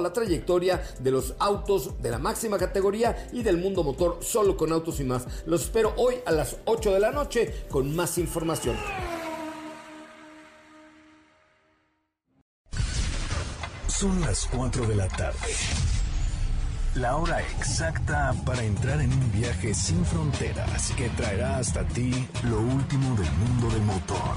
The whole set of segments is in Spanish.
la trayectoria de los autos de la máxima categoría y del mundo motor solo con autos y más. Los espero hoy a las 8 de la noche con más información. Son las 4 de la tarde. La hora exacta para entrar en un viaje sin fronteras que traerá hasta ti lo último del mundo del motor.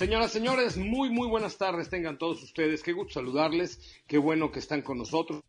Señoras, señores, muy, muy buenas tardes. Tengan todos ustedes. Qué gusto saludarles. Qué bueno que están con nosotros.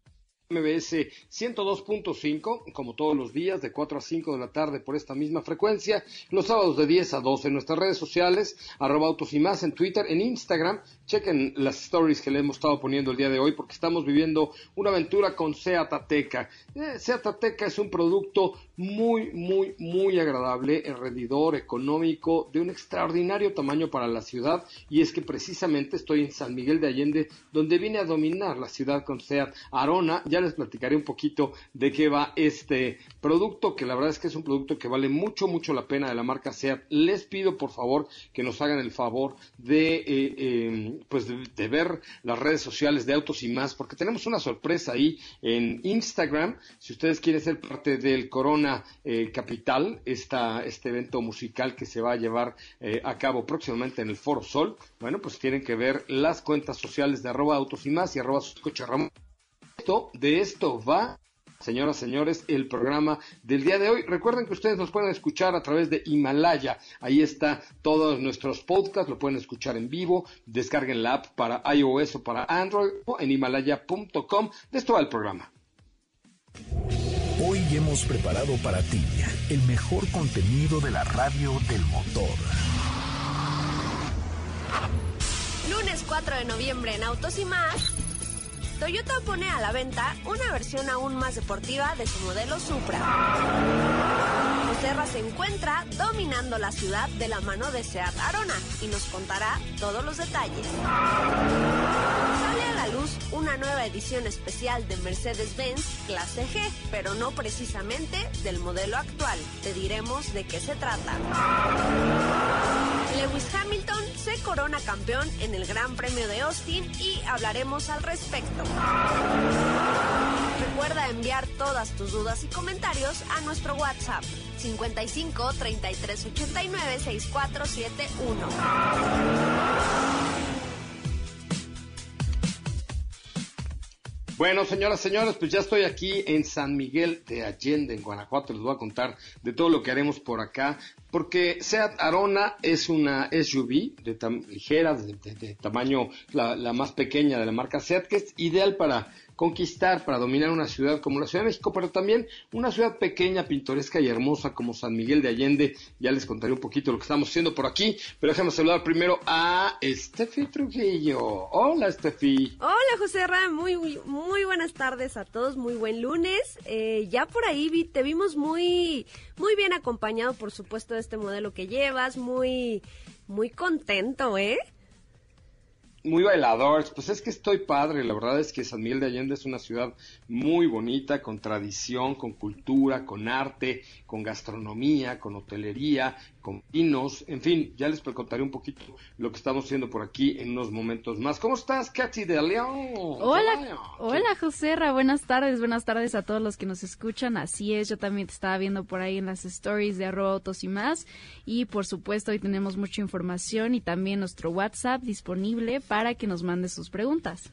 MBS 102.5, como todos los días, de 4 a 5 de la tarde por esta misma frecuencia, los sábados de 10 a 12 en nuestras redes sociales, arroba autos y más en Twitter, en Instagram, chequen las stories que le hemos estado poniendo el día de hoy porque estamos viviendo una aventura con Seat Ateca. Eh, Seat Ateca es un producto muy, muy, muy agradable, rendidor, económico, de un extraordinario tamaño para la ciudad. Y es que precisamente estoy en San Miguel de Allende, donde vine a dominar la ciudad con Seat Arona, ya les platicaré un poquito de qué va este producto, que la verdad es que es un producto que vale mucho, mucho la pena de la marca SEAT. Les pido por favor que nos hagan el favor de, eh, em, pues de, ver las redes sociales de Autos y más, porque tenemos una sorpresa ahí en Instagram. Si ustedes quieren ser parte del Corona eh, Capital, esta, este evento musical que se va a llevar eh, a cabo próximamente en el Foro Sol, bueno, pues tienen que ver las cuentas sociales de arroba autos y más y arroba coche de esto va Señoras, señores, el programa del día de hoy. Recuerden que ustedes nos pueden escuchar a través de Himalaya. Ahí está todos nuestros podcasts, lo pueden escuchar en vivo. Descarguen la app para iOS o para Android o en himalaya.com. De esto va el programa. Hoy hemos preparado para ti el mejor contenido de la radio del motor. Lunes 4 de noviembre en Autos y más. Toyota pone a la venta una versión aún más deportiva de su modelo Supra. Joserra se encuentra dominando la ciudad de la mano de Seat Arona y nos contará todos los detalles. Sale a la luz una nueva edición especial de Mercedes-Benz Clase G, pero no precisamente del modelo actual. Te diremos de qué se trata. Lewis Hamilton se corona campeón en el Gran Premio de Austin y hablaremos al respecto. Recuerda enviar todas tus dudas y comentarios a nuestro WhatsApp 55 33 89 6471. Bueno, señoras, señores, pues ya estoy aquí en San Miguel de Allende, en Guanajuato. Les voy a contar de todo lo que haremos por acá, porque Seat Arona es una SUV de ligera, de, tamaño la, la, más pequeña de la marca Seat, que es ideal para conquistar, para dominar una ciudad como la Ciudad de México, pero también una ciudad pequeña, pintoresca y hermosa como San Miguel de Allende. Ya les contaré un poquito lo que estamos haciendo por aquí, pero déjame saludar primero a Steffi Trujillo. Hola, Steffi. Hola, José Ram. Muy, muy, buenas tardes a todos. Muy buen lunes. Eh, ya por ahí te vimos muy, muy bien acompañado, por supuesto, de este modelo que llevas. Muy, muy contento, ¿eh? Muy bailador, pues es que estoy padre, la verdad es que San Miguel de Allende es una ciudad muy bonita, con tradición, con cultura, con arte, con gastronomía, con hotelería, con vinos, en fin, ya les contaré un poquito lo que estamos haciendo por aquí en unos momentos más. ¿Cómo estás, Katy de León? Hola, hola José buenas tardes, buenas tardes a todos los que nos escuchan, así es, yo también te estaba viendo por ahí en las stories de arroba autos y más, y por supuesto hoy tenemos mucha información y también nuestro WhatsApp disponible para que nos mande sus preguntas.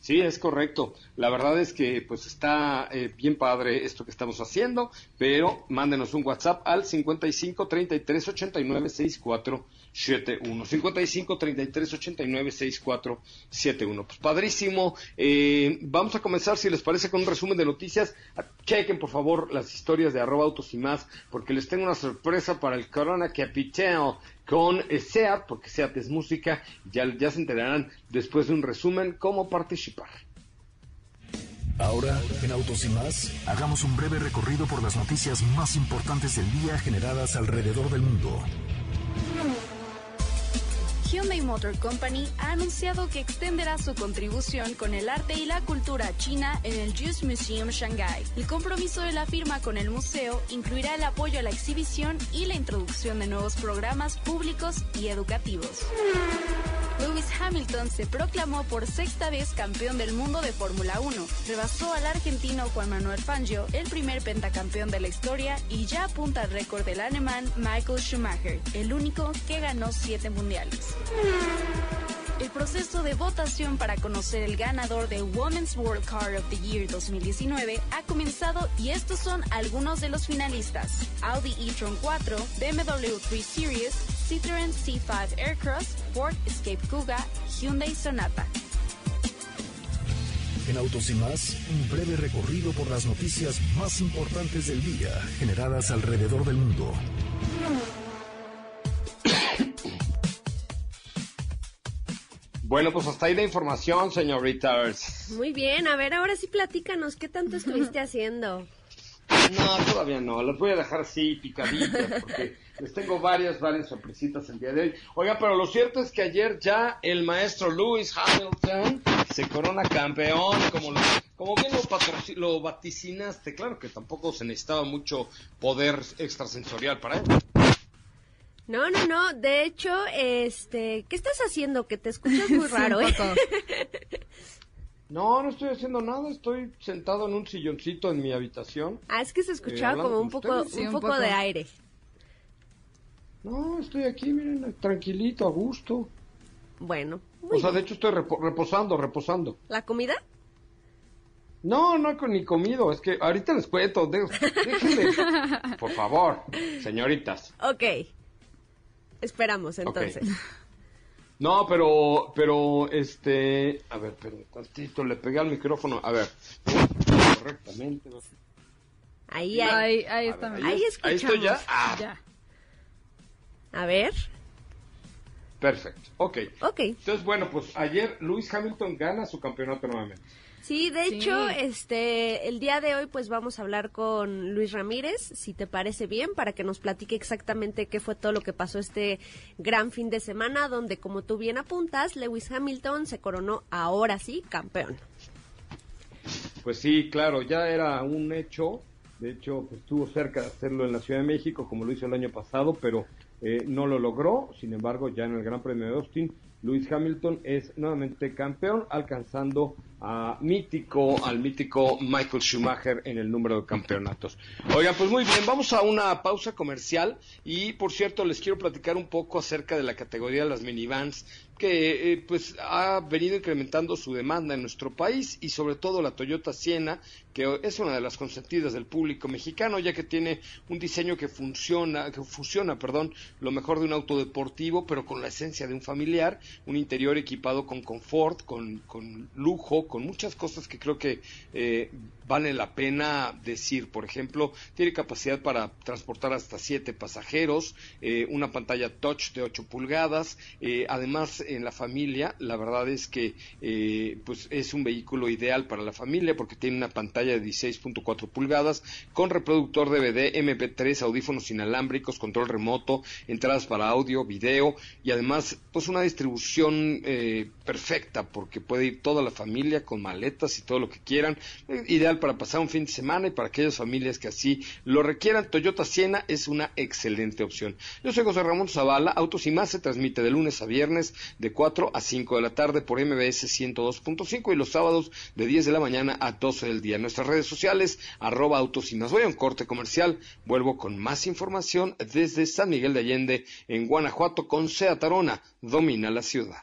Sí, es correcto. La verdad es que pues está eh, bien padre esto que estamos haciendo, pero mándenos un WhatsApp al 55 33 89 64 71 55 33 89 64 71 pues padrísimo. Eh, vamos a comenzar si les parece con un resumen de noticias. Chequen por favor las historias de arroba autos y más porque les tengo una sorpresa para el Corona Capital con SEAT porque SEAT es música ya, ya se enterarán después de un resumen cómo participar Ahora, en Autos y más, hagamos un breve recorrido por las noticias más importantes del día generadas alrededor del mundo. Hyundai Motor Company ha anunciado que extenderá su contribución con el arte y la cultura china en el Juice Museum Shanghai. El compromiso de la firma con el museo incluirá el apoyo a la exhibición y la introducción de nuevos programas públicos y educativos. Lewis Hamilton se proclamó por sexta vez campeón del mundo de Fórmula 1. Rebasó al argentino Juan Manuel Fangio, el primer pentacampeón de la historia, y ya apunta al récord del alemán Michael Schumacher, el único que ganó siete mundiales. El proceso de votación para conocer el ganador de Women's World Car of the Year 2019 ha comenzado y estos son algunos de los finalistas. Audi e-tron 4, BMW 3 Series, Citroën C5 Aircross, Ford Escape Kuga, Hyundai Sonata. En Autos y más, un breve recorrido por las noticias más importantes del día generadas alrededor del mundo. Bueno, pues hasta ahí la información, señoritas. Muy bien, a ver, ahora sí platícanos, ¿qué tanto estuviste haciendo? No, todavía no, las voy a dejar así picaditas porque les tengo varias, varias sorpresitas el día de hoy. Oiga, pero lo cierto es que ayer ya el maestro Lewis Hamilton se corona campeón, como, lo, como bien lo, lo vaticinaste. Claro que tampoco se necesitaba mucho poder extrasensorial para él. No, no, no. De hecho, este, ¿qué estás haciendo? Que te escuchas muy raro, ¿eh? No, no estoy haciendo nada. Estoy sentado en un silloncito en mi habitación. Ah, es que se escuchaba eh, como un poco, un, poco, de aire. No, estoy aquí, miren, tranquilito, a gusto. Bueno. o sea, de hecho estoy reposando, reposando. ¿La comida? No, no ni comido, es que ahorita les cuento, déjenme, por favor, señoritas. Ok, Esperamos entonces. No, pero, pero, este, a ver, pero tantito, le pegué al micrófono, a ver, correctamente. Ahí, ahí, ahí, está. ahí, escuchamos. Ahí estoy ya. Ah. ya. A ver. Perfecto, ok. Ok. Entonces, bueno, pues ayer Luis Hamilton gana su campeonato nuevamente. Sí, de hecho, este, el día de hoy pues vamos a hablar con Luis Ramírez, si te parece bien, para que nos platique exactamente qué fue todo lo que pasó este gran fin de semana, donde como tú bien apuntas, Lewis Hamilton se coronó ahora sí campeón. Pues sí, claro, ya era un hecho. De hecho, pues, estuvo cerca de hacerlo en la Ciudad de México, como lo hizo el año pasado, pero eh, no lo logró. Sin embargo, ya en el Gran Premio de Austin, Lewis Hamilton es nuevamente campeón, alcanzando a mítico, al mítico Michael Schumacher en el número de campeonatos. Oigan, pues muy bien, vamos a una pausa comercial y por cierto les quiero platicar un poco acerca de la categoría de las minivans que eh, pues ha venido incrementando su demanda en nuestro país y sobre todo la Toyota Siena, que es una de las consentidas del público mexicano, ya que tiene un diseño que funciona, que fusiona, perdón, lo mejor de un auto deportivo, pero con la esencia de un familiar, un interior equipado con confort, con, con lujo, con muchas cosas que creo que eh, vale la pena decir. Por ejemplo, tiene capacidad para transportar hasta siete pasajeros, eh, una pantalla touch de 8 pulgadas. Eh, además, en la familia, la verdad es que eh, pues es un vehículo ideal para la familia porque tiene una pantalla de 16.4 pulgadas con reproductor DVD, MP3, audífonos inalámbricos, control remoto, entradas para audio, video y además pues una distribución perfecta porque puede ir toda la familia con maletas y todo lo que quieran. ideal para pasar un fin de semana y para aquellas familias que así lo requieran. Toyota Siena es una excelente opción. Yo soy José Ramón Zavala, Autos y Más se transmite de lunes a viernes de 4 a 5 de la tarde por MBS 102.5 y los sábados de 10 de la mañana a 12 del día. Nuestras redes sociales, arroba Autos y Más. Voy a un corte comercial, vuelvo con más información desde San Miguel de Allende en Guanajuato con Sea Tarona, domina la ciudad.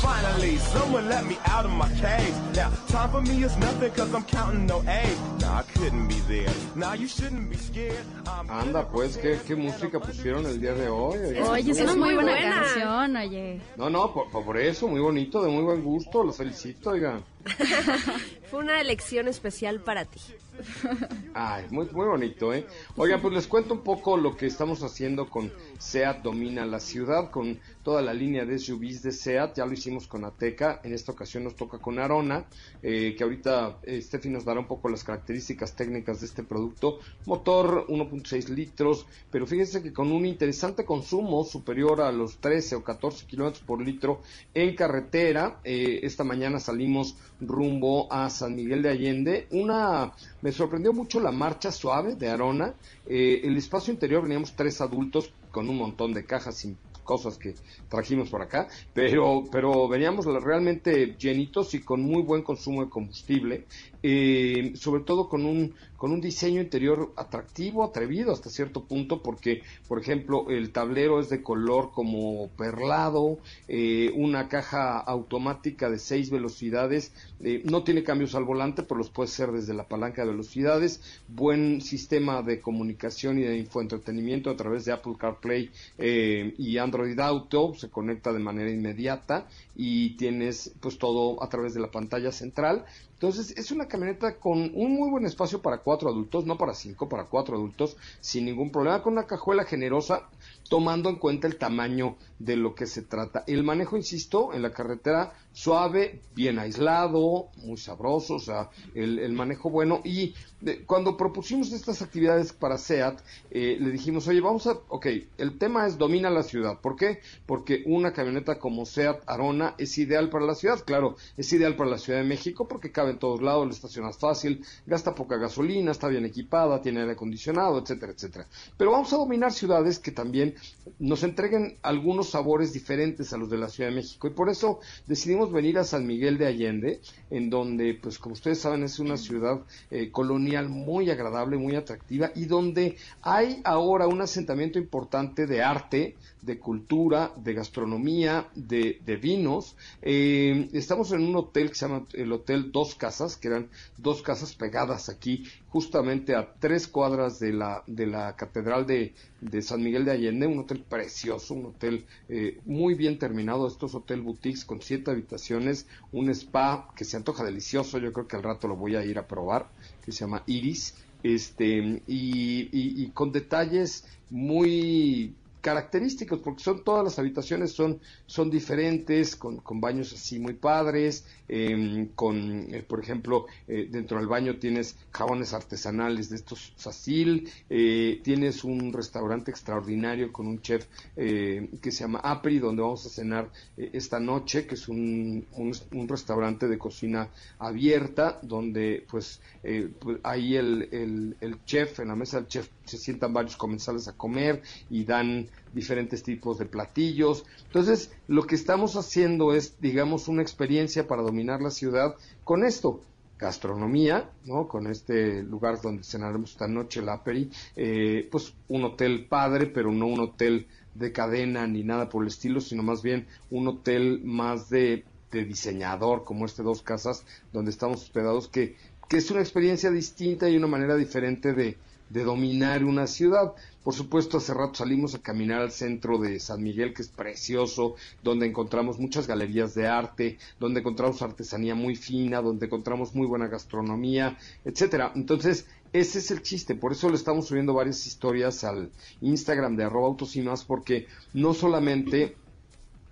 Finally, someone let me out of my cage. Now, time for me is nothing cause I'm counting no age. Now, I couldn't be there. Now, you shouldn't be scared. Anda, pues, ¿qué, ¿qué, música pusieron el día de hoy? Oye, oye es una muy buena, buena, canción, oye. No, no, por, por, eso, muy bonito, de muy buen gusto, los felicito, oigan. Fue una elección especial para ti. Ay, muy, muy bonito, ¿eh? Oigan, pues les cuento un poco lo que estamos haciendo con SEAT Domina la Ciudad, con toda la línea de SUVs de SEAT. Ya lo hicimos con Ateca, en esta ocasión nos toca con Arona, eh, que ahorita eh, Steffi nos dará un poco las características técnicas de este producto. Motor 1.6 litros, pero fíjense que con un interesante consumo superior a los 13 o 14 kilómetros por litro en carretera. Eh, esta mañana salimos rumbo a San Miguel de Allende. Una, me sorprendió mucho la marcha suave de Arona. Eh, el espacio interior veníamos tres adultos con un montón de cajas sin cosas que trajimos por acá, pero, pero veníamos realmente llenitos y con muy buen consumo de combustible, eh, sobre todo con un, con un diseño interior atractivo, atrevido hasta cierto punto, porque, por ejemplo, el tablero es de color como perlado, eh, una caja automática de seis velocidades, eh, no tiene cambios al volante, pero los puede ser desde la palanca de velocidades, buen sistema de comunicación y de infoentretenimiento a través de Apple CarPlay eh, y Android Auto, se conecta de manera inmediata y tienes pues todo a través de la pantalla central entonces, es una camioneta con un muy buen espacio para cuatro adultos, no para cinco, para cuatro adultos, sin ningún problema, con una cajuela generosa, tomando en cuenta el tamaño de lo que se trata. El manejo, insisto, en la carretera suave, bien aislado, muy sabroso, o sea, el, manejo bueno. Y cuando propusimos estas actividades para SEAT, eh, le dijimos, oye, vamos a, ok, el tema es domina la ciudad. ¿Por qué? Porque una camioneta como SEAT Arona es ideal para la ciudad, claro, es ideal para la Ciudad de México porque cabe en todos lados, la estacionas fácil, gasta poca gasolina, está bien equipada, tiene aire acondicionado, etcétera, etcétera. Pero vamos a dominar ciudades que también nos entreguen algunos sabores diferentes a los de la Ciudad de México y por eso decidimos venir a San Miguel de Allende, en donde, pues como ustedes saben, es una ciudad eh, colonial muy agradable, muy atractiva y donde hay ahora un asentamiento importante de arte, de cultura, de gastronomía, de, vinos. Eh, estamos en un hotel que se llama el Hotel Dos Casas, que eran dos casas pegadas aquí, justamente a tres cuadras de la, de la Catedral de, San Miguel de Allende, un hotel precioso, un hotel eh, muy bien terminado, estos hotel boutiques con siete habitaciones, un spa que se antoja delicioso, yo creo que al rato lo voy a ir a probar, que se llama Iris, este, y con detalles muy característicos, porque son todas las habitaciones son, son diferentes, con, con baños así muy padres, em, con, eh, por ejemplo, eh, dentro del baño tienes jabones artesanales de estos Sacil, eh, tienes un restaurante extraordinario con un chef que se llama Apri, donde vamos a cenar esta noche, que es un, un, restaurante de cocina abierta, donde pues, pues ahí el, el, el chef, en la mesa del chef se sientan varios comensales a comer y dan diferentes tipos de platillos. Entonces, lo que estamos haciendo es, digamos, una experiencia para dominar la ciudad con esto. Gastronomía, ¿no? Con este lugar donde cenaremos esta noche, el Aperi, eh, pues un hotel padre, pero no un hotel de cadena ni nada por el estilo, sino más bien un hotel más de, de diseñador, como este Dos Casas, donde estamos hospedados, que, que es una experiencia distinta y una manera diferente de, de dominar una ciudad. Por supuesto, hace rato salimos a caminar al centro de San Miguel, que es precioso, donde encontramos muchas galerías de arte, donde encontramos artesanía muy fina, donde encontramos muy buena gastronomía, etcétera. Entonces, ese es el chiste, por eso le estamos subiendo varias historias al Instagram de arroba autos y más, porque no solamente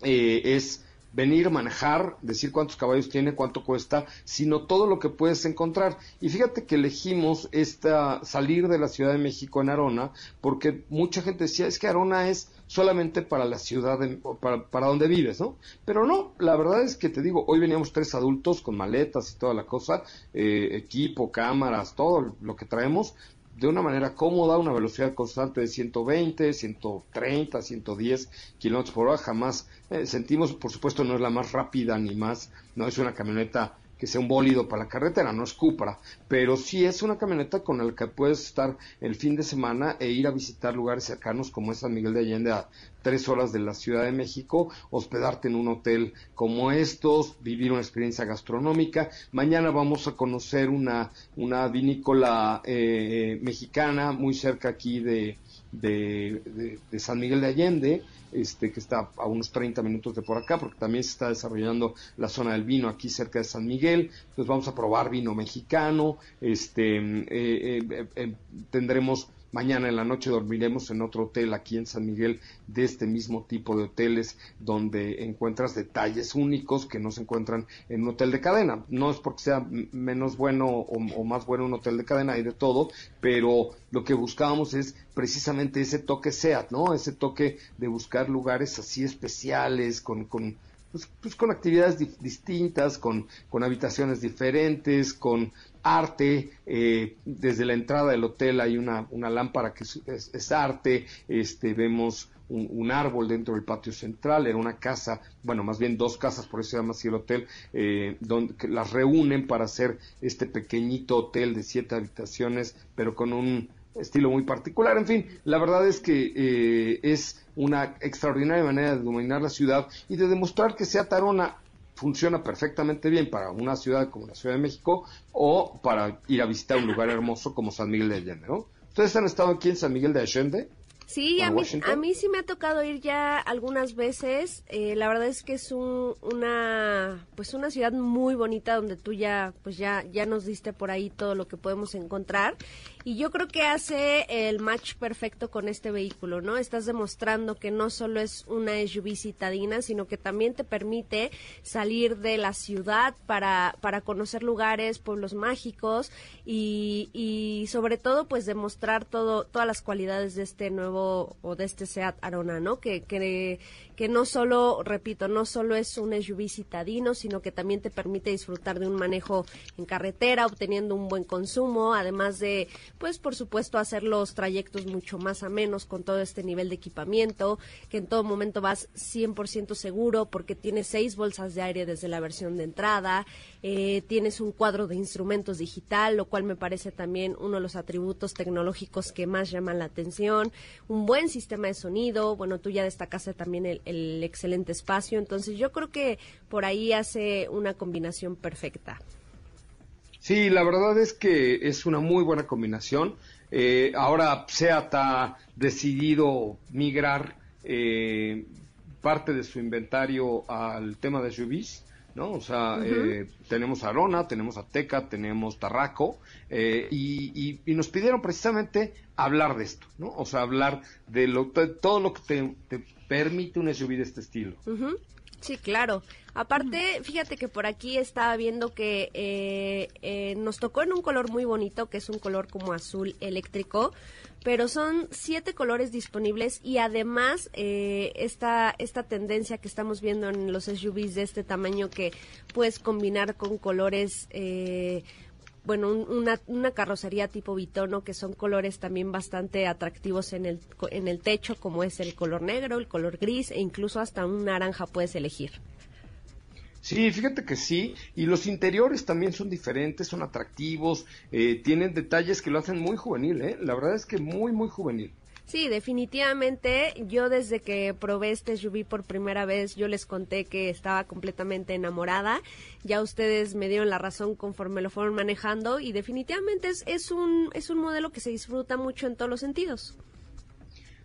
eh, es venir, manejar, decir cuántos caballos tiene, cuánto cuesta, sino todo lo que puedes encontrar. Y fíjate que elegimos esta salir de la Ciudad de México en Arona, porque mucha gente decía, es que Arona es solamente para la ciudad, para, para donde vives, ¿no? Pero no, la verdad es que te digo, hoy veníamos tres adultos con maletas y toda la cosa, eh, equipo, cámaras, todo lo que traemos, de una manera cómoda, una velocidad constante de 120, 130, 110 kilómetros por hora. Jamás eh, sentimos, por supuesto, no es la más rápida ni más, no es una camioneta que sea un bólido para la carretera, no es Cupra, pero sí es una camioneta con la que puedes estar el fin de semana e ir a visitar lugares cercanos como es San Miguel de Allende tres horas de la Ciudad de México, hospedarte en un hotel como estos, vivir una experiencia gastronómica. Mañana vamos a conocer una, una vinícola eh, mexicana muy cerca aquí de, de, San Miguel de Allende, este, que está a unos 30 minutos de por acá, porque también se está desarrollando la zona del vino aquí cerca de San Miguel. Entonces vamos a probar vino mexicano, este, eh, eh, eh, tendremos Mañana en la noche dormiremos en otro hotel aquí en San Miguel de este mismo tipo de hoteles donde encuentras detalles únicos que no se encuentran en un hotel de cadena. No es porque sea menos bueno o, más bueno un hotel de cadena, hay de todo, pero lo que buscábamos es precisamente ese toque SEAT, ¿no? Ese toque de buscar lugares así especiales, con, con pues, pues con actividades distintas, con, con habitaciones diferentes, con arte, eh, desde la entrada del hotel hay una, una lámpara que es, arte, este, vemos un, árbol dentro del patio central, era una casa, bueno, más bien dos casas, por eso se llama así el hotel, eh, donde las reúnen para hacer este pequeñito hotel de siete habitaciones, pero con un estilo muy particular. En fin, la verdad es que eh, es una extraordinaria manera de dominar la ciudad y de demostrar que sea Tarona funciona perfectamente bien para una ciudad como la Ciudad de México o para ir a visitar un lugar hermoso como San Miguel de Allende, ¿no? ¿Ustedes han estado aquí en San Miguel de Allende? Sí, a mí, a mí, sí me ha tocado ir ya algunas veces. Eh, la verdad es que es una, pues una ciudad muy bonita donde tú ya, pues ya, ya nos diste por ahí todo lo que podemos encontrar. Y yo creo que hace el match perfecto con este vehículo, ¿no? Estás demostrando que no solo es una SUV citadina, sino que también te permite salir de la ciudad para, para conocer lugares, pueblos mágicos y, y sobre todo, pues demostrar todo, todas las cualidades de este nuevo o de este SEAT Arona, ¿no? Que, que, que no solo, repito, no solo es un SUV citadino, sino que también te permite disfrutar de un manejo en carretera, obteniendo un buen consumo, además de, pues por supuesto, hacer los trayectos mucho más amenos con todo este nivel de equipamiento, que en todo momento vas 100% seguro porque tienes seis bolsas de aire desde la versión de entrada, eh, tienes un cuadro de instrumentos digital, lo cual me parece también uno de los atributos tecnológicos que más llaman la atención, un buen sistema de sonido, bueno, tú ya destacaste también el, excelente espacio, entonces yo creo que por ahí hace una combinación perfecta. Sí, la verdad es que es una muy buena combinación. Eh, ahora SEAT ha decidido migrar eh, parte de su inventario al tema de SUVs. ¿no? O sea, eh, tenemos a Arona, tenemos a Teca, tenemos Tarraco, eh, y, nos pidieron precisamente hablar de esto, ¿no? O sea, hablar de, lo, todo lo que te, permite un SUV de este estilo. Sí, claro. Aparte, fíjate que por aquí estaba viendo que eh, nos tocó en un color muy bonito, que es un color como azul eléctrico, pero son siete colores disponibles y además eh, esta, esta tendencia que estamos viendo en los SUVs de este tamaño que puedes combinar con colores... Bueno, una, una, carrocería tipo bitono, que son colores también bastante atractivos en el, en el techo, como es el color negro, el color gris e incluso hasta un naranja puedes elegir. Sí, fíjate que sí, y los interiores también son diferentes, son atractivos, eh, tienen detalles que lo hacen muy juvenil, ¿eh? la verdad es que muy, muy juvenil. Sí, definitivamente. Yo desde que probé este SUV por primera vez, yo les conté que estaba completamente enamorada. Ya ustedes me dieron la razón conforme lo fueron manejando y definitivamente es, es un es un modelo que se disfruta mucho en todos los sentidos.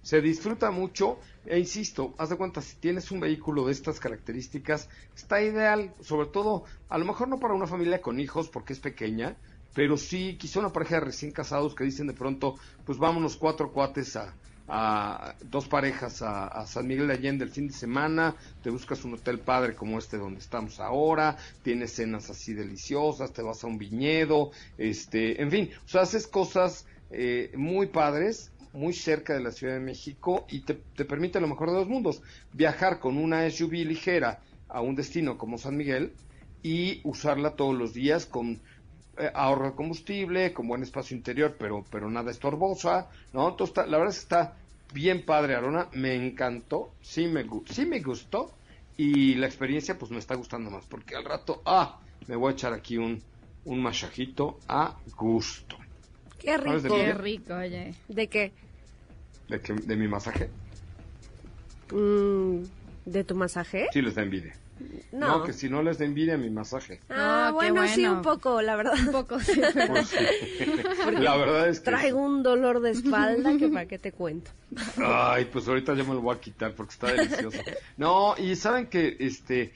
Se disfruta mucho e insisto, haz de cuenta, si tienes un vehículo de estas características, está ideal, sobre todo, a lo mejor no para una familia con hijos porque es pequeña, pero sí quizá una pareja de recién casados que dicen de pronto, pues vámonos cuatro cuates a, a dos parejas a, San Miguel de Allende el fin de semana, te buscas un hotel padre como este donde estamos ahora, tienes cenas así deliciosas, te vas a un viñedo, este, en fin, o sea, haces cosas eh, muy padres, muy cerca de la Ciudad de México y te, te permite lo mejor de dos mundos, viajar con una SUV ligera a un destino como San Miguel y usarla todos los días con eh, ahorro de combustible, con buen espacio interior, pero, pero nada estorbosa, ¿no? Entonces, la verdad es que está bien padre, Arona, me encantó, sí me, sí me gustó, y la experiencia pues me está gustando más, porque al rato, ah, me voy a echar aquí un, un masajito a gusto. Qué rico. Qué qué? rico, oye. ¿De qué? ¿De, que, de mi masaje? Mm, ¿De tu masaje? Sí les da envidia. No. No, que si no les da envidia mi masaje. Ah, bueno, sí, un poco, la verdad. Un poco, sí. Pues sí. la verdad es que... Traigo un dolor de espalda que para qué te cuento. Ay, pues ahorita ya me lo voy a quitar porque está delicioso. No, y saben que este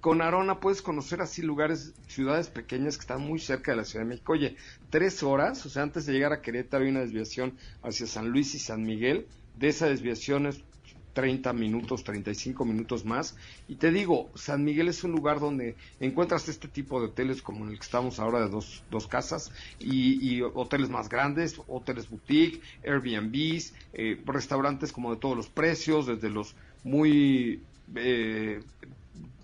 con Arona puedes conocer así lugares, ciudades pequeñas que están muy cerca de la Ciudad de México. Oye, tres horas, o sea, antes de llegar a Querétaro hay una desviación hacia San Luis y San Miguel. De esa desviación es 30 minutos, 35 minutos más. Y te digo, San Miguel es un lugar donde encuentras este tipo de hoteles como en el que estamos ahora de dos, dos casas y, y hoteles más grandes, hoteles boutique, Airbnbs, eh, restaurantes como de todos los precios, desde los muy eh,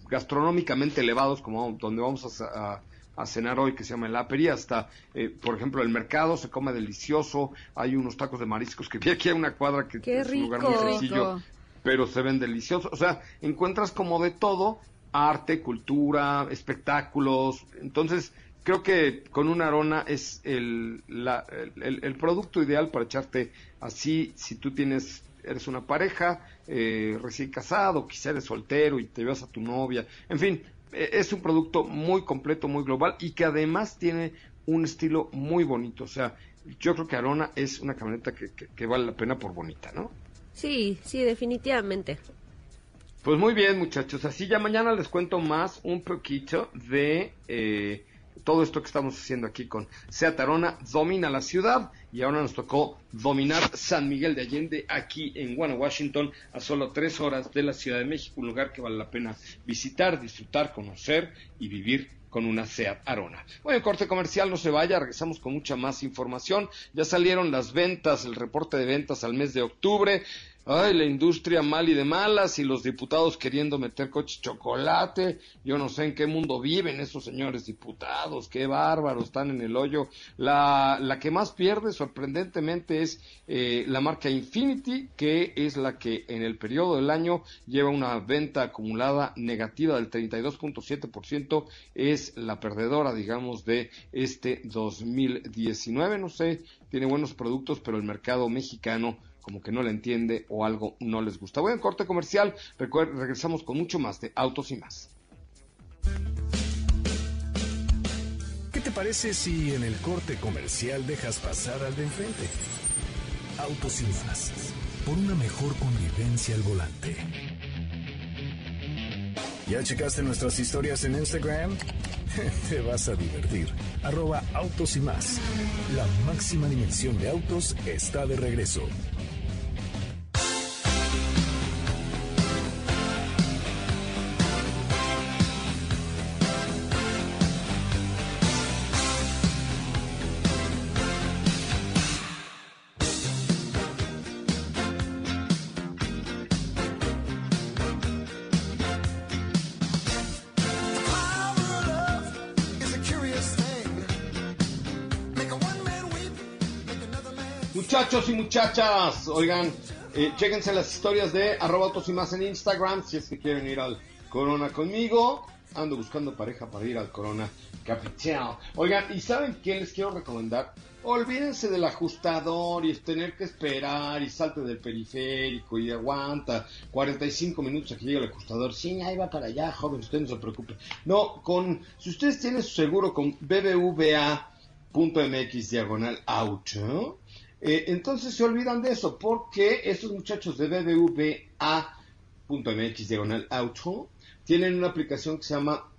gastronómicamente elevados como donde vamos a, a- a cenar hoy que se llama el Aperi hasta eh, por ejemplo el mercado se come delicioso hay unos tacos de mariscos que vi aquí a una cuadra que ¡Qué es un lugar muy sencillo Rico. Pero se ven deliciosos. O sea, encuentras como de todo, arte, cultura, espectáculos. Entonces, creo que con una arona es el, la- el, producto ideal para echarte así, si tú tienes, eres una pareja, eh, recién casado, quizá eres soltero y te llevas a tu novia. En fin, eh, es un producto muy completo, muy global y que además tiene un estilo muy bonito. O sea, yo creo que Arona es una camioneta que- que vale la pena por bonita, ¿no? Sí, sí, definitivamente. Pues muy bien, muchachos. Así ya mañana les cuento más un poquito de eh, todo esto que estamos haciendo aquí con Seat Arona. Domina la ciudad y ahora nos tocó dominar San Miguel de Allende aquí en Guana, Washington, a solo tres horas de la Ciudad de México. Un lugar que vale la pena visitar, disfrutar, conocer y vivir con una SEAT Arona. Bueno, corte comercial, no se vaya, regresamos con mucha más información. Ya salieron las ventas, el reporte de ventas al mes de octubre. Ay, la industria mal y de malas y los diputados queriendo meter coche chocolate. Yo no sé en qué mundo viven esos señores diputados, qué bárbaros, están en el hoyo. La, la que más pierde, sorprendentemente, es eh, la marca Infinity, que es la que en el periodo del año lleva una venta acumulada negativa del 32.7%. Es la perdedora, digamos, de este 2019. No sé, tiene buenos productos, pero el mercado mexicano como que no le entiende o algo no les gusta. Voy corte comercial, regresamos con mucho más de Autos y más. ¿Qué te parece si en el corte comercial dejas pasar al de enfrente? Autos y más. Por una mejor convivencia al volante. ¿Ya checaste nuestras historias en Instagram? Te vas a divertir. Arroba autos y más. La máxima dimensión de autos está de regreso. Muchachos y muchachas, oigan, eh, chéquense las historias de arroba autos y más en Instagram si es que quieren ir al Corona conmigo. ando buscando pareja para ir al Corona Capital. Oigan, ¿y saben qué les quiero recomendar? Olvídense del ajustador y tener que esperar y salte del periférico y aguanta 45 minutos a que llegue el ajustador. Sí, ahí va para allá, joven, usted no se preocupe. No, con, si ustedes tienen su seguro con bbva.mx diagonal auto, eh, entonces se olvidan de eso, porque estos muchachos de bbva.mx diagonal tienen una aplicación que se llama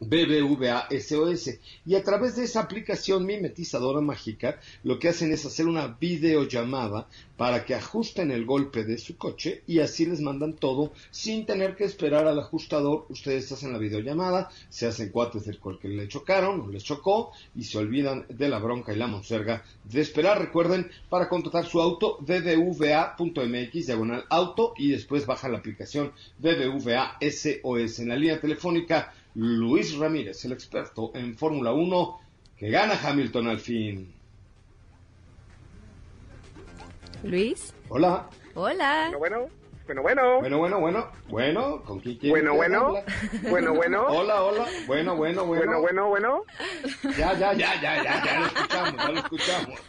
BBVA SOS. Y a través de esa aplicación mimetizadora mágica, lo que hacen es hacer una videollamada para que ajusten el golpe de su coche y así les mandan todo sin tener que esperar al ajustador. Ustedes hacen la videollamada, se hacen cuates del cual que le chocaron o les chocó y se olvidan de la bronca y la monserga de esperar. Recuerden, para contratar su auto, bbva.mx diagonal auto y después baja la aplicación BBVA SOS en la línea telefónica Luis Ramírez, el experto en Fórmula 1 que gana Hamilton al fin. Luis. Hola. Hola. Bueno, bueno, bueno. Bueno, bueno, bueno. Bueno, ¿con quién quieres Bueno, bueno. Bueno, bueno. Hola, hola. Bueno, bueno, bueno. Bueno, bueno, bueno. Ya, ya, ya, ya, ya, ya lo escuchamos, ya lo escuchamos.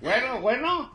Bueno, bueno.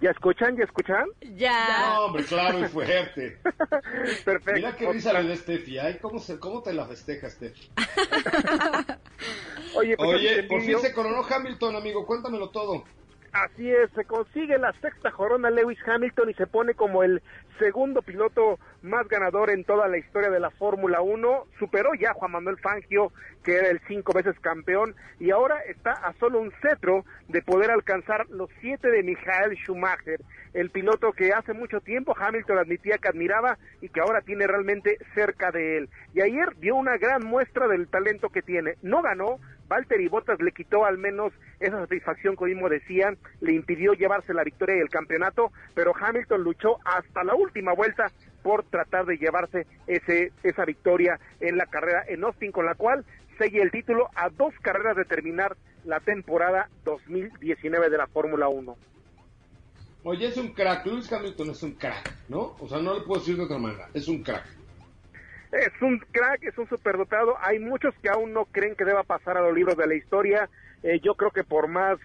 ¿Ya escuchan? ¿Ya escuchan? Ya. No, hombre, claro y fuerte. Perfecto. Mira qué risa le da Steffi. Ay, ¿cómo, se, ¿cómo te la festejas, Steffi? Oye, pues, Oye, por fin se coronó Hamilton, amigo. Cuéntamelo todo. Así es, se consigue la sexta corona Lewis Hamilton y se pone como el segundo piloto más ganador en toda la historia de la Fórmula 1. Superó ya a Juan Manuel Fangio, que era el cinco veces campeón, y ahora está a solo un cetro de poder alcanzar los siete de Michael Schumacher, el piloto que hace mucho tiempo Hamilton admitía que admiraba y que ahora tiene realmente cerca de él. Y ayer dio una gran muestra del talento que tiene. No ganó, Valtteri Bottas le quitó al menos esa satisfacción que mismo decían, le impidió llevarse la victoria y el campeonato, pero Hamilton luchó hasta la última vuelta por tratar de llevarse ese, esa victoria en la carrera en Austin, con la cual sella el título a dos carreras de terminar la temporada 2019 de la Fórmula 1. Oye, es un crack. Lewis Hamilton es un crack, ¿no? O sea, no le puedo decir de otra manera. Es un crack. Es un crack, es un superdotado. Hay muchos que aún no creen que deba pasar a los libros de la historia. Eh, yo creo que por más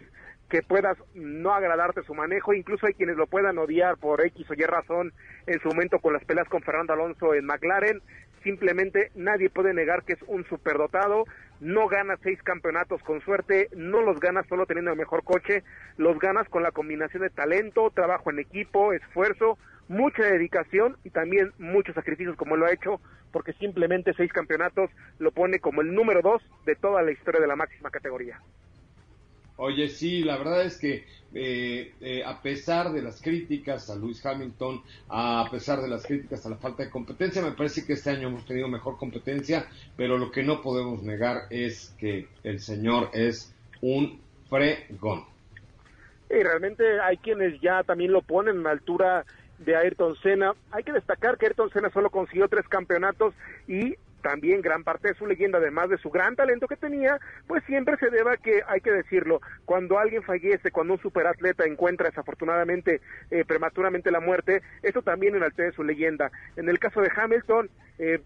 que puedas no agradarte su manejo, incluso hay quienes lo puedan odiar por X o Y razón en su momento con las peleas con Fernando Alonso en McLaren. Simplemente nadie puede negar que es un superdotado. No gana seis campeonatos con suerte, no los ganas solo teniendo el mejor coche, los ganas con la combinación de talento, trabajo en equipo, esfuerzo, mucha dedicación y también muchos sacrificios como lo ha hecho, porque simplemente seis campeonatos lo pone como el número dos de toda la historia de la máxima categoría. Oye, sí, la verdad es que eh, eh, a pesar de las críticas a Lewis Hamilton, a pesar de las críticas a la falta de competencia, me parece que este año hemos tenido mejor competencia, pero lo que no podemos negar es que el señor es un fregón. Y realmente hay quienes ya también lo ponen en la altura de Ayrton Senna. Hay que destacar que Ayrton Senna solo consiguió tres campeonatos y también gran parte de su leyenda, además de su gran talento que tenía, pues siempre se deba que, hay que decirlo, cuando alguien fallece, cuando un superatleta encuentra desafortunadamente eh, prematuramente la muerte, eso también enaltece su leyenda. En el caso de Hamilton, eh,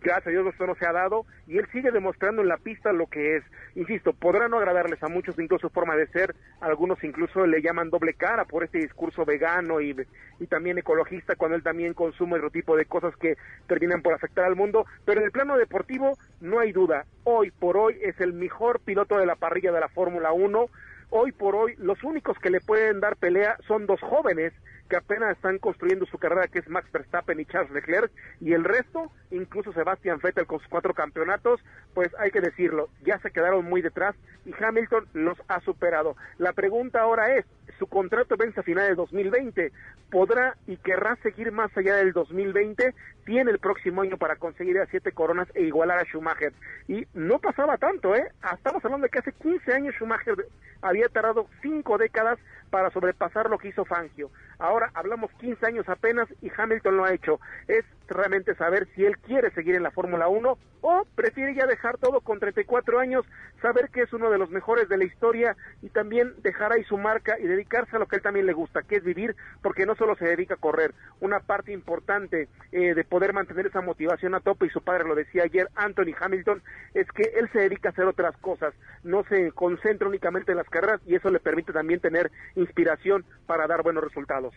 gracias a Dios esto no se ha dado y él sigue demostrando en la pista lo que es. Insisto, podrá no agradarles a muchos incluso su forma de ser, algunos incluso le llaman doble cara por este discurso vegano y, y también ecologista cuando él también consume otro tipo de cosas que terminan por afectar al mundo, pero en el plano deportivo no hay duda, hoy por hoy es el mejor piloto de la parrilla de la Fórmula 1, hoy por hoy los únicos que le pueden dar pelea son dos jóvenes que apenas están construyendo su carrera, que es Max Verstappen y Charles Leclerc, y el resto, incluso Sebastian Vettel con sus cuatro campeonatos, pues hay que decirlo, ya se quedaron muy detrás y Hamilton los ha superado. La pregunta ahora es, su contrato vence a finales de 2020, ¿podrá y querrá seguir más allá del 2020? Tiene el próximo año para conseguir a siete coronas e igualar a Schumacher. Y no pasaba tanto, ¿eh? Estamos hablando de que hace 15 años Schumacher había tardado cinco décadas para sobrepasar lo que hizo Fangio. Ahora hablamos 15 años apenas y Hamilton lo ha hecho. Es realmente saber si él quiere seguir en la Fórmula 1 o prefiere ya dejar todo con 34 años, saber que es uno de los mejores de la historia y también dejar ahí su marca y dedicarse a lo que él también le gusta, que es vivir, porque no solo se dedica a correr. Una parte importante eh, de poder mantener esa motivación a tope, y su padre lo decía ayer, Anthony Hamilton, es que él se dedica a hacer otras cosas, no se concentra únicamente en las carreras y eso le permite también tener inspiración para dar buenos resultados.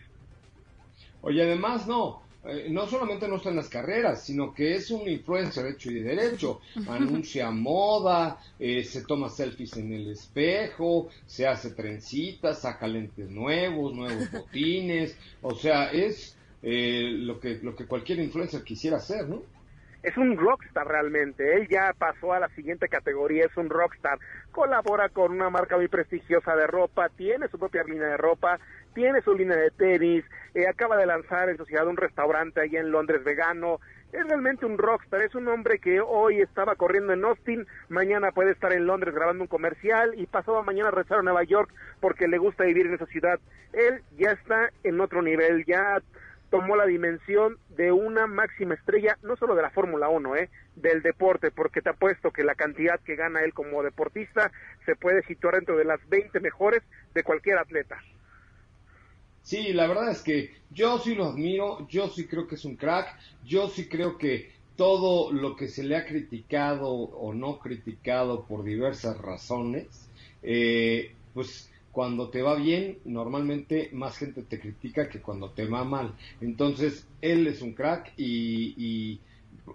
Oye, además, no, eh, no solamente no está en las carreras, sino que es un influencer hecho y derecho. Anuncia moda, eh, se toma selfies en el espejo, se hace trencitas, saca lentes nuevos, nuevos botines. O sea, es eh, lo, que, lo que cualquier influencer quisiera hacer, ¿no? Es un rockstar realmente. Él ya pasó a la siguiente categoría, es un rockstar. Colabora con una marca muy prestigiosa de ropa, tiene su propia línea de ropa, tiene su línea de tenis, eh, acaba de lanzar en sociedad un restaurante allá en Londres vegano. Es realmente un rockstar, es un hombre que hoy estaba corriendo en Austin, mañana puede estar en Londres grabando un comercial y pasado mañana regresar a Nueva York porque le gusta vivir en esa ciudad. Él ya está en otro nivel, ya tomó la dimensión de una máxima estrella, no solo de la Fórmula 1, ¿eh? del deporte, porque te apuesto que la cantidad que gana él como deportista se puede situar dentro de las 20 mejores de cualquier atleta. Sí, la verdad es que yo sí lo admiro, yo sí creo que es un crack, yo sí creo que todo lo que se le ha criticado o no criticado por diversas razones, eh, pues cuando te va bien, normalmente más gente te critica que cuando te va mal. Entonces, él es un crack y,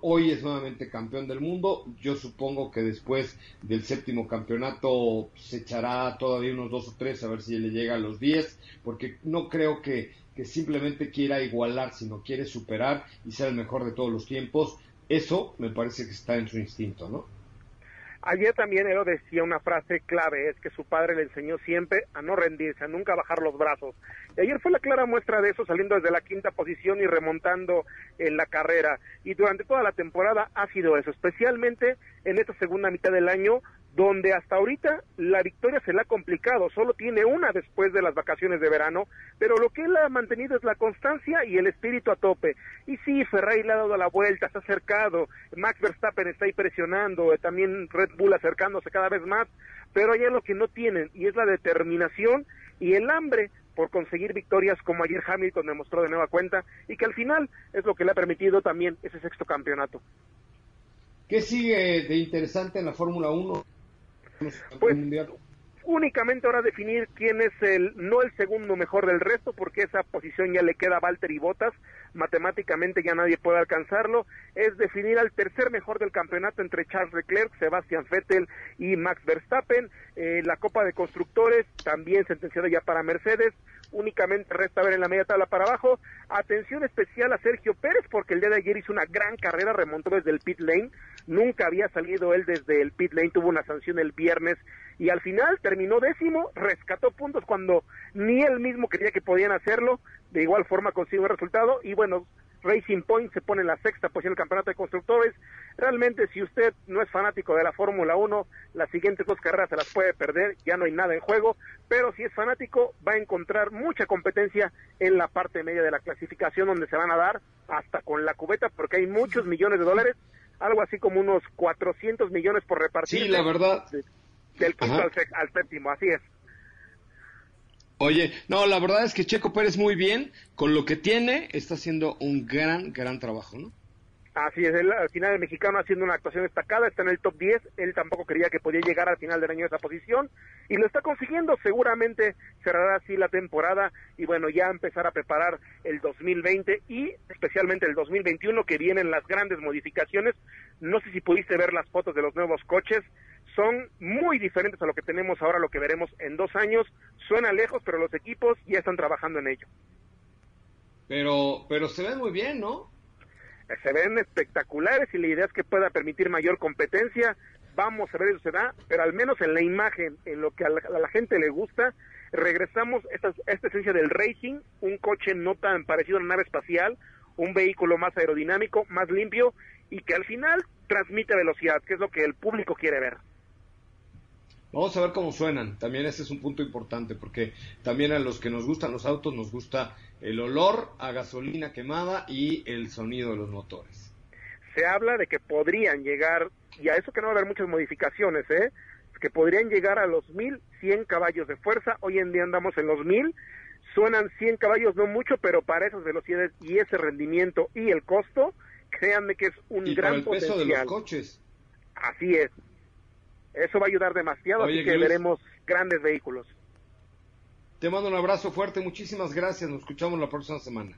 hoy es nuevamente campeón del mundo. Yo supongo que después del séptimo campeonato se echará todavía unos dos o tres a ver si le llega a los diez, porque no creo que simplemente quiera igualar, sino quiere superar y ser el mejor de todos los tiempos. Eso me parece que está en su instinto, ¿no? Ayer también él decía una frase clave, es que su padre le enseñó siempre a no rendirse, a nunca bajar los brazos. Y ayer fue la clara muestra de eso, saliendo desde la quinta posición y remontando en la carrera. Y durante toda la temporada ha sido eso, especialmente en esta segunda mitad del año, donde hasta ahorita la victoria se le ha complicado, solo tiene una después de las vacaciones de verano, pero lo que él ha mantenido es la constancia y el espíritu a tope. Y sí, Ferrari le ha dado la vuelta, se ha acercado, Max Verstappen está ahí presionando, eh, también Red Bull acercándose cada vez más, pero hay algo que no tienen y es la determinación y el hambre por conseguir victorias como ayer Hamilton demostró de nueva cuenta y que al final es lo que le ha permitido también ese sexto campeonato. ¿Qué sigue de interesante en la Fórmula 1? Pues únicamente ahora definir quién es el, no el segundo mejor del resto, porque esa posición ya le queda a Valtteri Bottas, matemáticamente ya nadie puede alcanzarlo, es definir al tercer mejor del campeonato entre Charles Leclerc, Sebastian Vettel y Max Verstappen, eh, la Copa de Constructores también sentenciada ya para Mercedes, únicamente resta ver en la media tabla para abajo. Atención especial a Sergio Pérez porque el día de ayer hizo una gran carrera, remontó desde el pit lane, nunca había salido él desde el pit lane, tuvo una sanción el viernes y al final terminó décimo, rescató puntos cuando ni él mismo creía que podían hacerlo, de igual forma consiguió el resultado y bueno, Racing Point se pone en la sexta posición del campeonato de constructores. Realmente, si usted no es fanático de la Fórmula 1, las siguientes dos carreras se las puede perder, ya no hay nada en juego, pero si es fanático, va a encontrar mucha competencia en la parte media de la clasificación, donde se van a dar hasta con la cubeta, porque hay muchos millones de dólares, algo así como unos 400 millones por repartir. Sí, la verdad. del quinto al, al séptimo, así es. Oye, no, la verdad es que Checo Pérez muy bien, con lo que tiene, está haciendo un gran, gran trabajo, ¿no? Así es, al final el mexicano haciendo una actuación destacada, está en el top 10, él tampoco creía que podía llegar al final del año a esa posición y lo está consiguiendo, seguramente cerrará así la temporada y bueno, ya empezar a preparar el 2020 y especialmente el 2021 que vienen las grandes modificaciones, no sé si pudiste ver las fotos de los nuevos coches, son muy diferentes a lo que tenemos ahora, lo que veremos en dos años. Suena lejos, pero los equipos ya están trabajando en ello. Pero, pero se ven muy bien, ¿no? Se ven espectaculares y la idea es que pueda permitir mayor competencia. Vamos a ver eso se da, pero al menos en la imagen, en lo que a la, gente le gusta, regresamos a esta, esta esencia del racing, un coche no tan parecido a una nave espacial, un vehículo más aerodinámico, más limpio y que al final transmite velocidad, que es lo que el público quiere ver. Vamos a ver cómo suenan. También ese es un punto importante porque también a los que nos gustan los autos nos gusta el olor a gasolina quemada y el sonido de los motores. Se habla de que podrían llegar, y a eso que no va a haber muchas modificaciones, ¿eh? que podrían llegar a los 1100 caballos de fuerza. Hoy en día andamos en los 1000. Suenan 100 caballos, no mucho, pero para esas velocidades y ese rendimiento y el costo, créanme que es un y gran el peso de los coches. Así es. Eso va a ayudar demasiado, Oye, así que Luis. veremos grandes vehículos. Te mando un abrazo fuerte, muchísimas gracias. Nos escuchamos la próxima semana.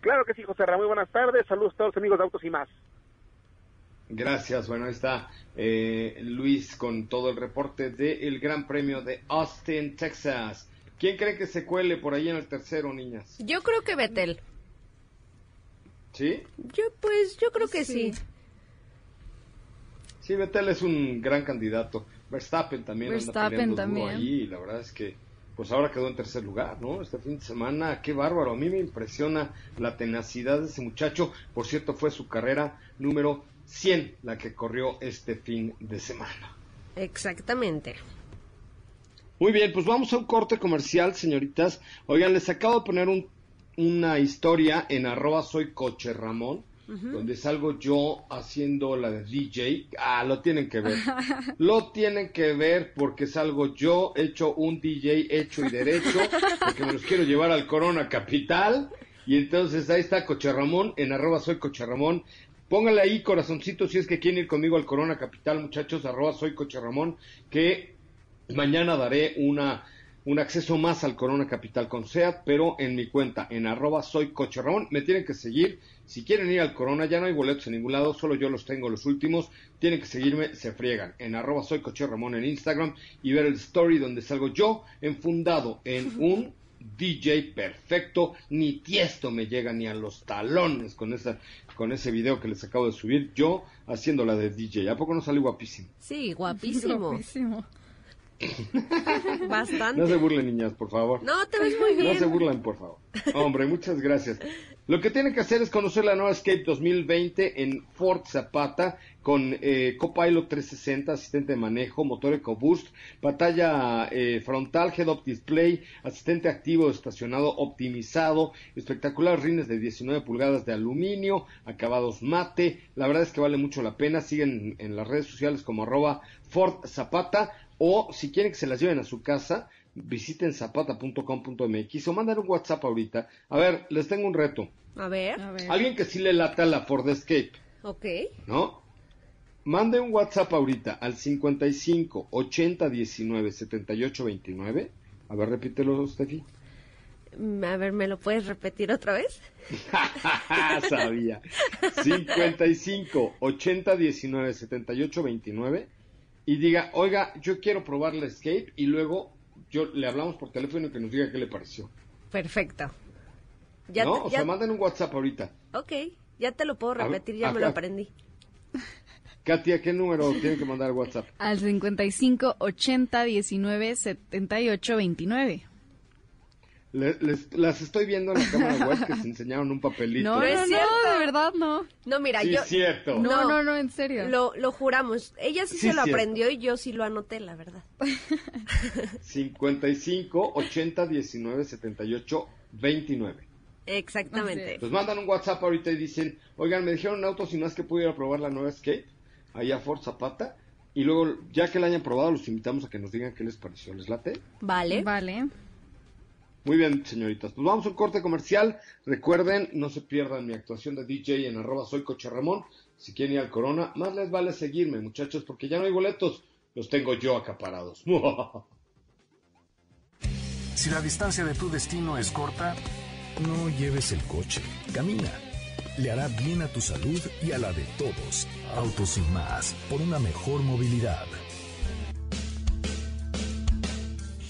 Claro que sí, José Ramón. Muy buenas tardes. Saludos a todos los amigos de Autos y más. Gracias. Bueno, ahí está eh, Luis con todo el reporte del Gran Premio de Austin, Texas. ¿Quién cree que se cuele por ahí en el tercero, niñas? Yo creo que Betel. ¿Sí? Yo, pues, yo creo que sí. Sí, Vettel es un gran candidato. Verstappen también Verstappen anda también. ahí y la verdad es que pues ahora quedó en tercer lugar, ¿no? Este fin de semana, qué bárbaro. A mí me impresiona la tenacidad de ese muchacho. Por cierto, fue su carrera número 100 la que corrió este fin de semana. Exactamente. Muy bien, pues vamos a un corte comercial, señoritas. Oigan, les acabo de poner un- una historia en arroba soy coche Ramón, donde salgo yo haciendo la de DJ. Ah, lo tienen que ver. Lo tienen que ver porque salgo yo hecho un DJ hecho y derecho, porque me los quiero llevar al Corona Capital. Y entonces ahí está Coche Ramón, en arroba soy Coche Ramón. Póngale ahí corazoncito si es que quieren ir conmigo al Corona Capital, muchachos, arroba soy Coche Ramón, que Mañana daré una, un acceso más al Corona Capital con SEAT, pero en mi cuenta, en arroba soy Coche Ramón. Me tienen que seguir. Si quieren ir al Corona, ya no hay boletos en ningún lado, solo yo los tengo los últimos. Tienen que seguirme, se friegan. En arroba soy Coche Ramón en Instagram y ver el story donde salgo yo enfundado en un DJ perfecto. Ni tiesto me llega ni a los talones con, esa, con ese video que les acabo de subir. Yo haciendo la de DJ. ¿A poco no salí guapísimo? Sí, guapísimo. Guapísimo. Bastante. No se burlen, niñas, por favor. No, te ves muy No bien. se burlan, por favor. Hombre, muchas gracias. Lo que tienen que hacer es conocer la nueva Escape 2020 en Ford Zapata con eh, Copilot 360, asistente de manejo, motor EcoBoost, pantalla eh, frontal, head-up display, asistente activo estacionado optimizado, espectaculares rines de 19 pulgadas de aluminio, acabados mate. La verdad es que vale mucho la pena. Siguen en las redes sociales como arroba Ford Zapata o si quieren que se las lleven a su casa, visiten zapata.com.mx o mandan un WhatsApp ahorita. A ver, les tengo un reto. A ver. A ver. Alguien que sí le lata la Ford Escape, Ok. ¿no? Mande un WhatsApp ahorita al 55 80 19 78 29. A ver, repítelo, Steffi. Mm, A ver, ¿me lo puedes repetir otra vez? Sabía. 55 80 19 78 29 y diga, oiga, yo quiero probar la Escape y luego yo le hablamos por teléfono y que nos diga qué le pareció. Perfecto. Ya, ¿No? te- O ya- sea, manden un WhatsApp ahorita. Ok, ya te lo puedo repetir, ya a me lo aprendí. Katia, ¿qué número tiene que mandar WhatsApp? Al 55 80 19 78 29. Le- les- las estoy viendo en la cámara web que se enseñaron un papelito. No, No no, es no, cierto. de verdad no. No, mira, sí, yo... es cierto. No, No. no, no, en serio. Lo, lo juramos. Ella sí, Sí, se lo cierto. aprendió y yo sí lo anoté, la verdad. 55 80 19 78 29. Exactamente. Pues mandan un WhatsApp ahorita y dicen, oigan, me dijeron autos y más que pudiera probar la nueva Escape, allá a Ford Zapata, y luego, ya que la hayan probado, los invitamos a que nos digan qué les pareció. ¿Les late? Vale. Vale. Muy bien, señoritas. Pues vamos a un corte comercial. Recuerden, no se pierdan mi actuación de DJ en arroba soy Coche Ramón. Si quieren ir al Corona, más les vale seguirme, muchachos, porque ya no hay boletos. Los tengo yo acaparados. Si la distancia de tu destino es corta, no lleves el coche, camina. Le hará bien a tu salud y a la de todos. Autos y más, por una mejor movilidad.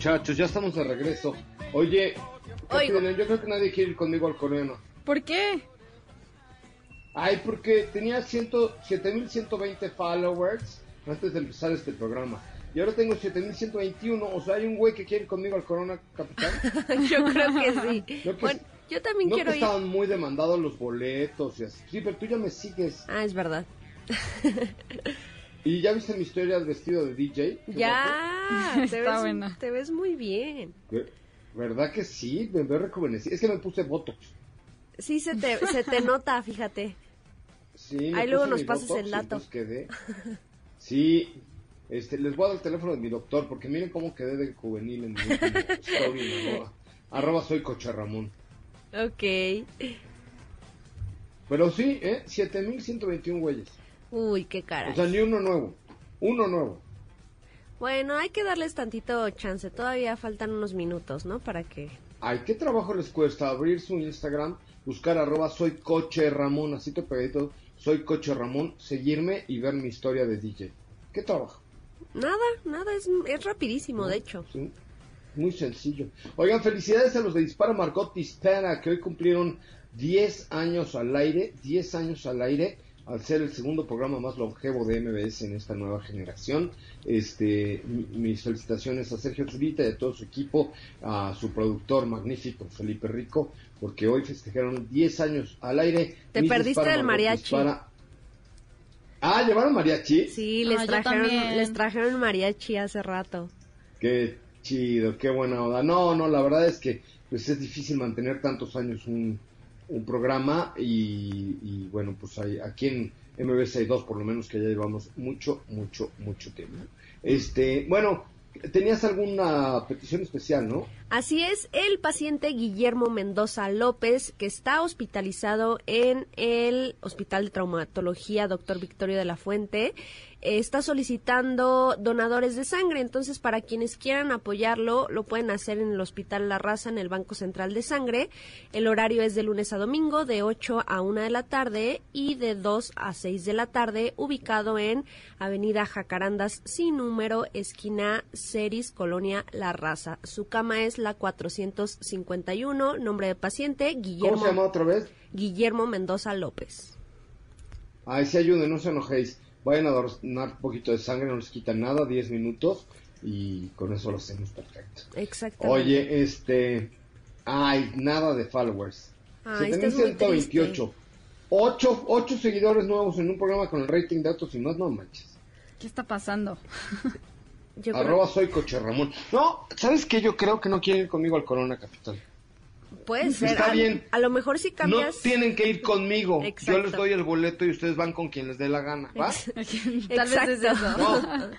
Muchachos, ya estamos de regreso. Oye, yo creo que nadie quiere ir conmigo al coreano. ¿Por qué? Ay, porque tenía 100 7120 followers antes de empezar este programa. Y ahora tengo 7121. O sea, hay un güey que quiere ir conmigo al Corona Capital. Yo creo que sí. No, que- Bueno, yo también no quiero que ir. estaban muy demandados los boletos y así. Sí, pero tú ya me sigues. Ah, es verdad. ¿Y ya viste mi historia del vestido de DJ? Ya, te Está ves, buena. te ves muy bien. ¿Verdad que sí? Me veo rejuvenecido. Es que me puse botox. Sí, se te, se te nota, fíjate. Sí, Ahí luego nos pasas Botox el dato. quedé. Sí, este, les voy a dar el teléfono de mi doctor porque miren cómo quedé de juvenil en mi story en arroba. Arroba soy Coche Ramón. Ok. Pero sí, ¿eh? 7121 güeyes. Uy, qué cara. O sea, ni uno nuevo. Uno nuevo. Bueno, hay que darles tantito chance. Todavía faltan unos minutos, ¿no? Para que... Ay, ¿qué trabajo les cuesta abrir su Instagram, buscar arroba soy Coche Ramón, así te pegadito, soy Coche Ramón, seguirme y ver mi historia de DJ? ¿Qué trabajo? Nada, nada, es, es rapidísimo, de hecho. Sí, muy sencillo. Oigan, felicidades a los de Dispara Margot Dispara, que hoy cumplieron 10 años al aire, 10 años al aire, al ser el segundo programa más longevo de MBS en esta nueva generación. Este, mi- mis felicitaciones a Sergio Zurita y a todo su equipo, a su productor magnífico, Felipe Rico, porque hoy festejaron 10 años al aire. Te perdiste Margot mariachi. Dispara. Ah, ¿llevaron mariachi? Sí, les Ah, yo trajeron, les trajeron mariachi hace rato. Qué chido, qué buena onda. No, no, la verdad es que pues es difícil mantener tantos años un, un programa y, y, bueno, pues hay, aquí en MBS hay dos por lo menos que ya llevamos mucho, mucho, mucho tiempo. Este, bueno, tenías alguna petición especial, ¿no? Así es, el paciente Guillermo Mendoza López, que está hospitalizado en el Hospital de Traumatología Dr. Victorio de la Fuente, eh, está solicitando donadores de sangre. Entonces, para quienes quieran apoyarlo, lo pueden hacer en el Hospital La Raza, en el Banco Central de Sangre. El horario es de lunes a domingo, de 8 a 1 de la tarde y de 2 a 6 de la tarde, ubicado en Avenida Jacarandas, sin número, esquina Ceris, Colonia La Raza. Su cama es la 451, nombre de paciente, ¿Cómo Guillermo, se llama otra vez? Guillermo Mendoza López. Ay, sí, ayuden, no se enojéis. Vayan a donar un poquito de sangre, no les quitan nada, 10 minutos y con eso lo hacemos perfecto. Exactamente. Oye, este. Ay, nada de followers. Ay, estás muy 7128. Ocho, ocho seguidores nuevos en un programa con el rating de autos y más, no manches. ¿Qué está pasando? Yo creo- Arroba soy Coche Ramón. No, ¿sabes qué? Yo creo que no quieren ir conmigo al Corona Capital. puede ser. Está a, bien. a lo mejor si No cambias. tienen que ir conmigo. Exacto. Yo les doy el boleto y ustedes van con quien les dé la gana. ¿Va? Tal vez es eso. No.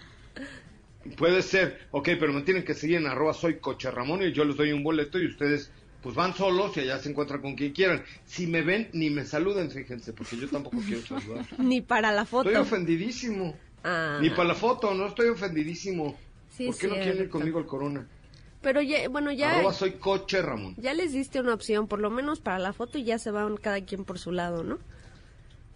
Puede ser. Ok, pero me tienen que seguir en arroba soy Coche Ramón y yo les doy un boleto y ustedes pues van solos y allá se encuentran con quien quieran. Si me ven, ni me saluden, fíjense, porque yo tampoco quiero saludar. Ni para la foto. Estoy ofendidísimo. Ah, Ni para la foto, no estoy ofendidísimo. Sí, ¿Por qué no cierto. quieren ir conmigo al Corona? Pero ya, bueno, ya, Arroba soy Coche Ramón. ya les diste una opción, por lo menos para la foto y ya se van cada quien por su lado, ¿no?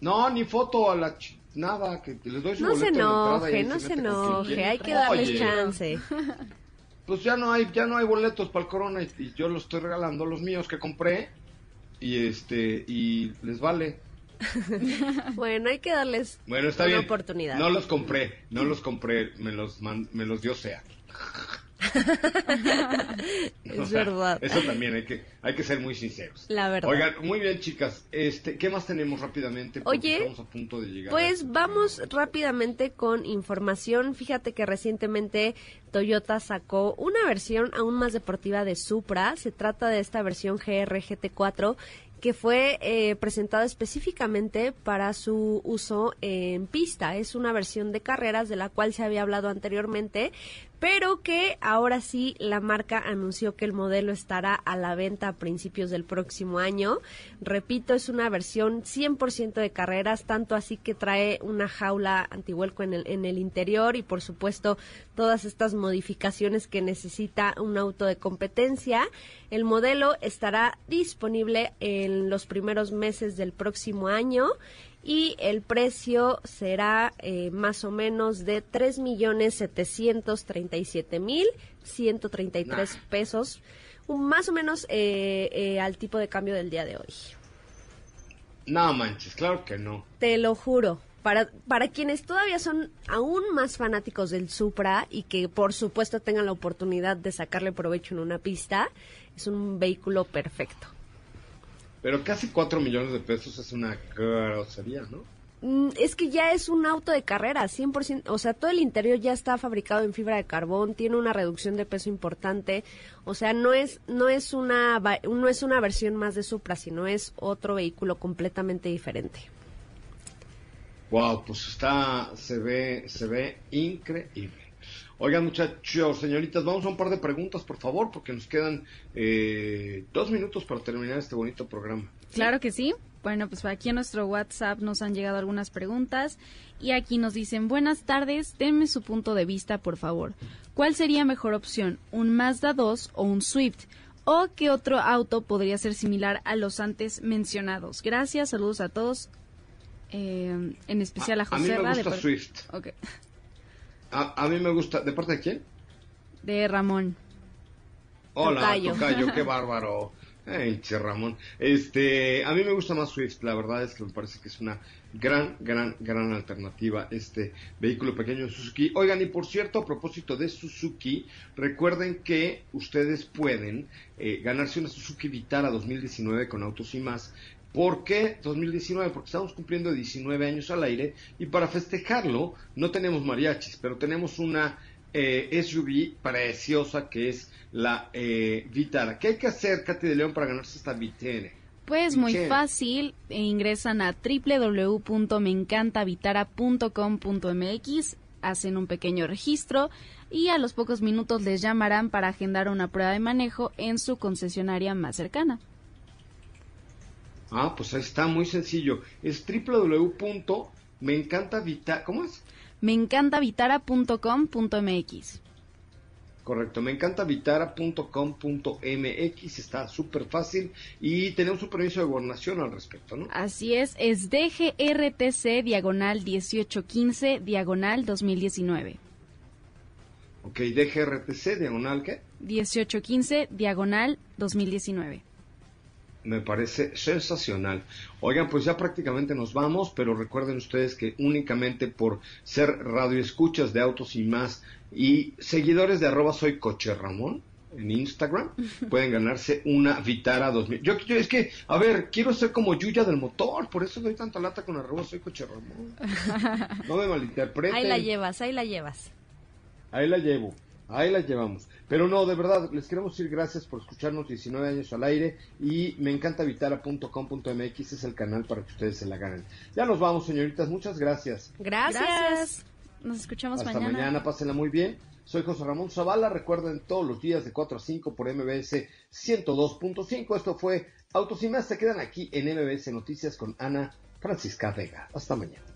No, ni foto a la... ch- Nada, que les doy su No se enoje, no se quien enoje, hay que darles Oye, chance. Pues ya no hay, ya no hay boletos para el Corona y, y yo los estoy regalando los míos que compré y este y les vale. Bueno, hay que darles Bueno, está una bien. oportunidad. No los compré, no los compré, me los man- me los dio sea. Es verdad. Eso también hay que hay que ser muy sinceros. La verdad. Oigan, muy bien, chicas. Este, ¿qué más tenemos rápidamente? Porque Oye, estamos a punto de llegar. Pues vamos rápidamente con información. Fíjate que recientemente Toyota sacó una versión aún más deportiva de Supra. Se trata de esta versión GR GT4 que fue eh, presentada específicamente para su uso en pista. Es una versión de carreras de la cual se había hablado anteriormente, pero que ahora sí la marca anunció que el modelo estará a la venta a principios del próximo año. Repito, es una versión 100% de carreras, tanto así que trae una jaula antihuelco en el, en el interior y por supuesto todas estas modificaciones que necesita un auto de competencia. El modelo estará disponible en los primeros meses del próximo año y el precio será eh, más o menos de 3.737.133 Nah. pesos, un- más o menos eh, eh, al tipo de cambio del día de hoy. No manches, claro que no. Te lo juro. Para, para quienes todavía son aún más fanáticos del Supra y que por supuesto tengan la oportunidad de sacarle provecho en una pista, es un vehículo perfecto. Pero casi 4 millones de pesos es una grosería, ¿no? Mm, Es que ya es un auto de carrera, 100%, o sea, todo el interior ya está fabricado en fibra de carbón, tiene una reducción de peso importante, o sea, no es no es una no es una versión más de Supra, sino es otro vehículo completamente diferente. Wow, pues está, se ve, se ve increíble. Oigan, muchachos, señoritas, vamos a un par de preguntas, por favor, porque nos quedan eh, dos minutos para terminar este bonito programa. Claro que sí. Bueno, pues aquí en nuestro WhatsApp nos han llegado algunas preguntas y aquí nos dicen, buenas tardes, denme su punto de vista, por favor. ¿Cuál sería mejor opción, un Mazda 2 o un Swift? ¿O qué otro auto podría ser similar a los antes mencionados? Gracias, saludos a todos, eh, en especial a, A- a mí José me de gusta par- Swift. Ok. A, a mí me gusta, ¿de parte de quién? De Ramón. Hola, Tocayo. Tocayo, qué bárbaro. Ay, che Ramón. Este, a mí me gusta más Swift, la verdad es que me parece que es una gran, gran, gran alternativa este vehículo pequeño Suzuki. Oigan, y por cierto, a propósito de Suzuki, recuerden que ustedes pueden eh, ganarse una Suzuki Vitara 2019 con autos y más. ¿Por qué 2019? Porque estamos cumpliendo 19 años al aire y para festejarlo no tenemos mariachis, pero tenemos una eh, SUV preciosa que es la eh, Vitara. ¿Qué hay que hacer, Katy de León, para ganarse esta Vitene? Pues muy fácil, e ingresan a www.meencantavitara.com.mx, hacen un pequeño registro y a los pocos minutos les llamarán para agendar una prueba de manejo en su concesionaria más cercana. Ah, pues ahí está, muy sencillo. Es www.meencantavitara... ¿Cómo es? meencantavitara.com.mx. Correcto, me encanta vitara.com.mx, está súper fácil y tenemos un permiso de gobernación al respecto, ¿no? Así es, es DGRTC diagonal 1815 diagonal 2019. Ok, DGRTC, diagonal, ¿qué? 1815 diagonal 2019. Me parece sensacional. Oigan, pues ya prácticamente nos vamos, pero recuerden ustedes que únicamente por ser radioescuchas de autos y más y seguidores de arroba soy coche Ramón en Instagram pueden ganarse una Vitara 2000. Yo, yo es que, a ver, quiero ser como Yuya del motor, por eso doy tanta lata con arroba soy coche Ramón. No me malinterpreten. Ahí la llevas, ahí la llevas. Ahí la llevo, ahí la llevamos. Pero no, de verdad, les queremos decir gracias por escucharnos 19 años al aire y me encanta vitara.com.mx es el canal para que ustedes se la ganen. Ya nos vamos, señoritas, muchas gracias. Gracias. Nos escuchamos Hasta mañana. mañana. pásenla muy bien. Soy José Ramón Zavala, recuerden todos los días de 4 a 5 por MBS 102.5. Esto fue Autos y más, se quedan aquí en MBS Noticias con Ana Francisca Vega. Hasta mañana.